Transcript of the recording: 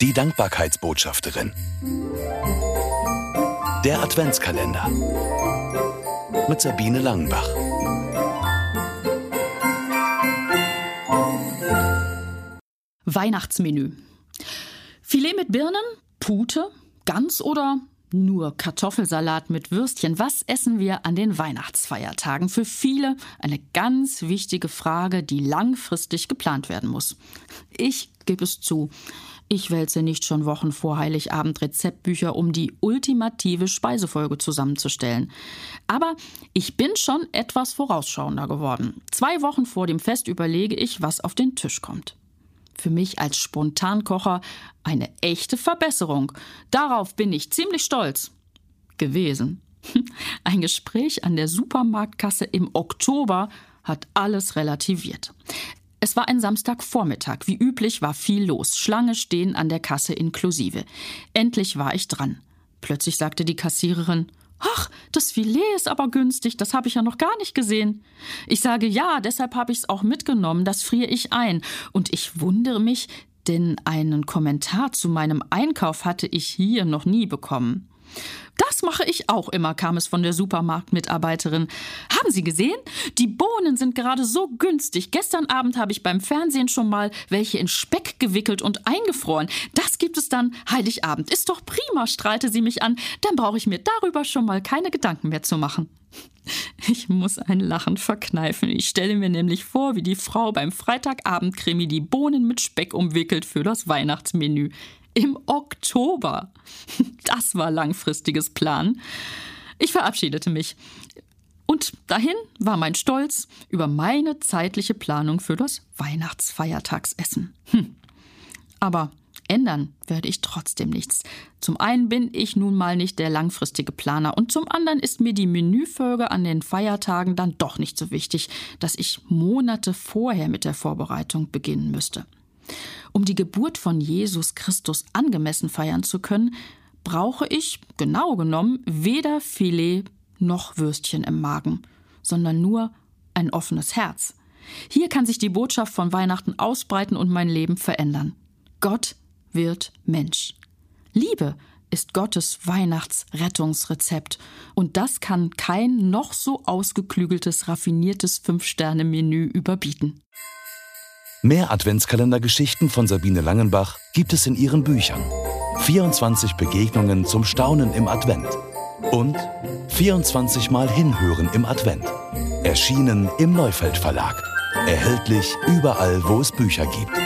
Die Dankbarkeitsbotschafterin. Der Adventskalender. Mit Sabine Langenbach. Weihnachtsmenü. Filet mit Birnen, Pute, Gans oder nur Kartoffelsalat mit Würstchen. Was essen wir an den Weihnachtsfeiertagen? Für viele eine ganz wichtige Frage, die langfristig geplant werden muss. Ich gebe es zu. Ich wälze nicht schon Wochen vor Heiligabend Rezeptbücher, um die ultimative Speisefolge zusammenzustellen. Aber ich bin schon etwas vorausschauender geworden. Zwei Wochen vor dem Fest überlege ich, was auf den Tisch kommt für mich als Spontankocher eine echte Verbesserung. Darauf bin ich ziemlich stolz gewesen. Ein Gespräch an der Supermarktkasse im Oktober hat alles relativiert. Es war ein Samstagvormittag. Wie üblich war viel los. Schlange stehen an der Kasse inklusive. Endlich war ich dran. Plötzlich sagte die Kassiererin, Ach, das Filet ist aber günstig, das habe ich ja noch gar nicht gesehen. Ich sage ja, deshalb habe ich es auch mitgenommen, das friere ich ein. Und ich wundere mich, denn einen Kommentar zu meinem Einkauf hatte ich hier noch nie bekommen. Das mache ich auch immer, kam es von der Supermarktmitarbeiterin. Haben Sie gesehen? Die Bohnen sind gerade so günstig. Gestern Abend habe ich beim Fernsehen schon mal welche in Speck gewickelt und eingefroren. Das gibt es dann Heiligabend. Ist doch prima, strahlte sie mich an. Dann brauche ich mir darüber schon mal keine Gedanken mehr zu machen. Ich muss ein Lachen verkneifen. Ich stelle mir nämlich vor, wie die Frau beim Freitagabendkrimi die Bohnen mit Speck umwickelt für das Weihnachtsmenü im Oktober. Das war langfristiges Plan. Ich verabschiedete mich. Und dahin war mein Stolz über meine zeitliche Planung für das Weihnachtsfeiertagsessen. Hm. Aber ändern werde ich trotzdem nichts. Zum einen bin ich nun mal nicht der langfristige Planer und zum anderen ist mir die Menüfolge an den Feiertagen dann doch nicht so wichtig, dass ich Monate vorher mit der Vorbereitung beginnen müsste. Um die Geburt von Jesus Christus angemessen feiern zu können, brauche ich, genau genommen, weder Filet noch Würstchen im Magen, sondern nur ein offenes Herz. Hier kann sich die Botschaft von Weihnachten ausbreiten und mein Leben verändern. Gott wird Mensch. Liebe ist Gottes Weihnachtsrettungsrezept. Und das kann kein noch so ausgeklügeltes, raffiniertes Fünf-Sterne-Menü überbieten. Mehr Adventskalendergeschichten von Sabine Langenbach gibt es in ihren Büchern. 24 Begegnungen zum Staunen im Advent und 24 Mal Hinhören im Advent. Erschienen im Neufeld Verlag. Erhältlich überall, wo es Bücher gibt.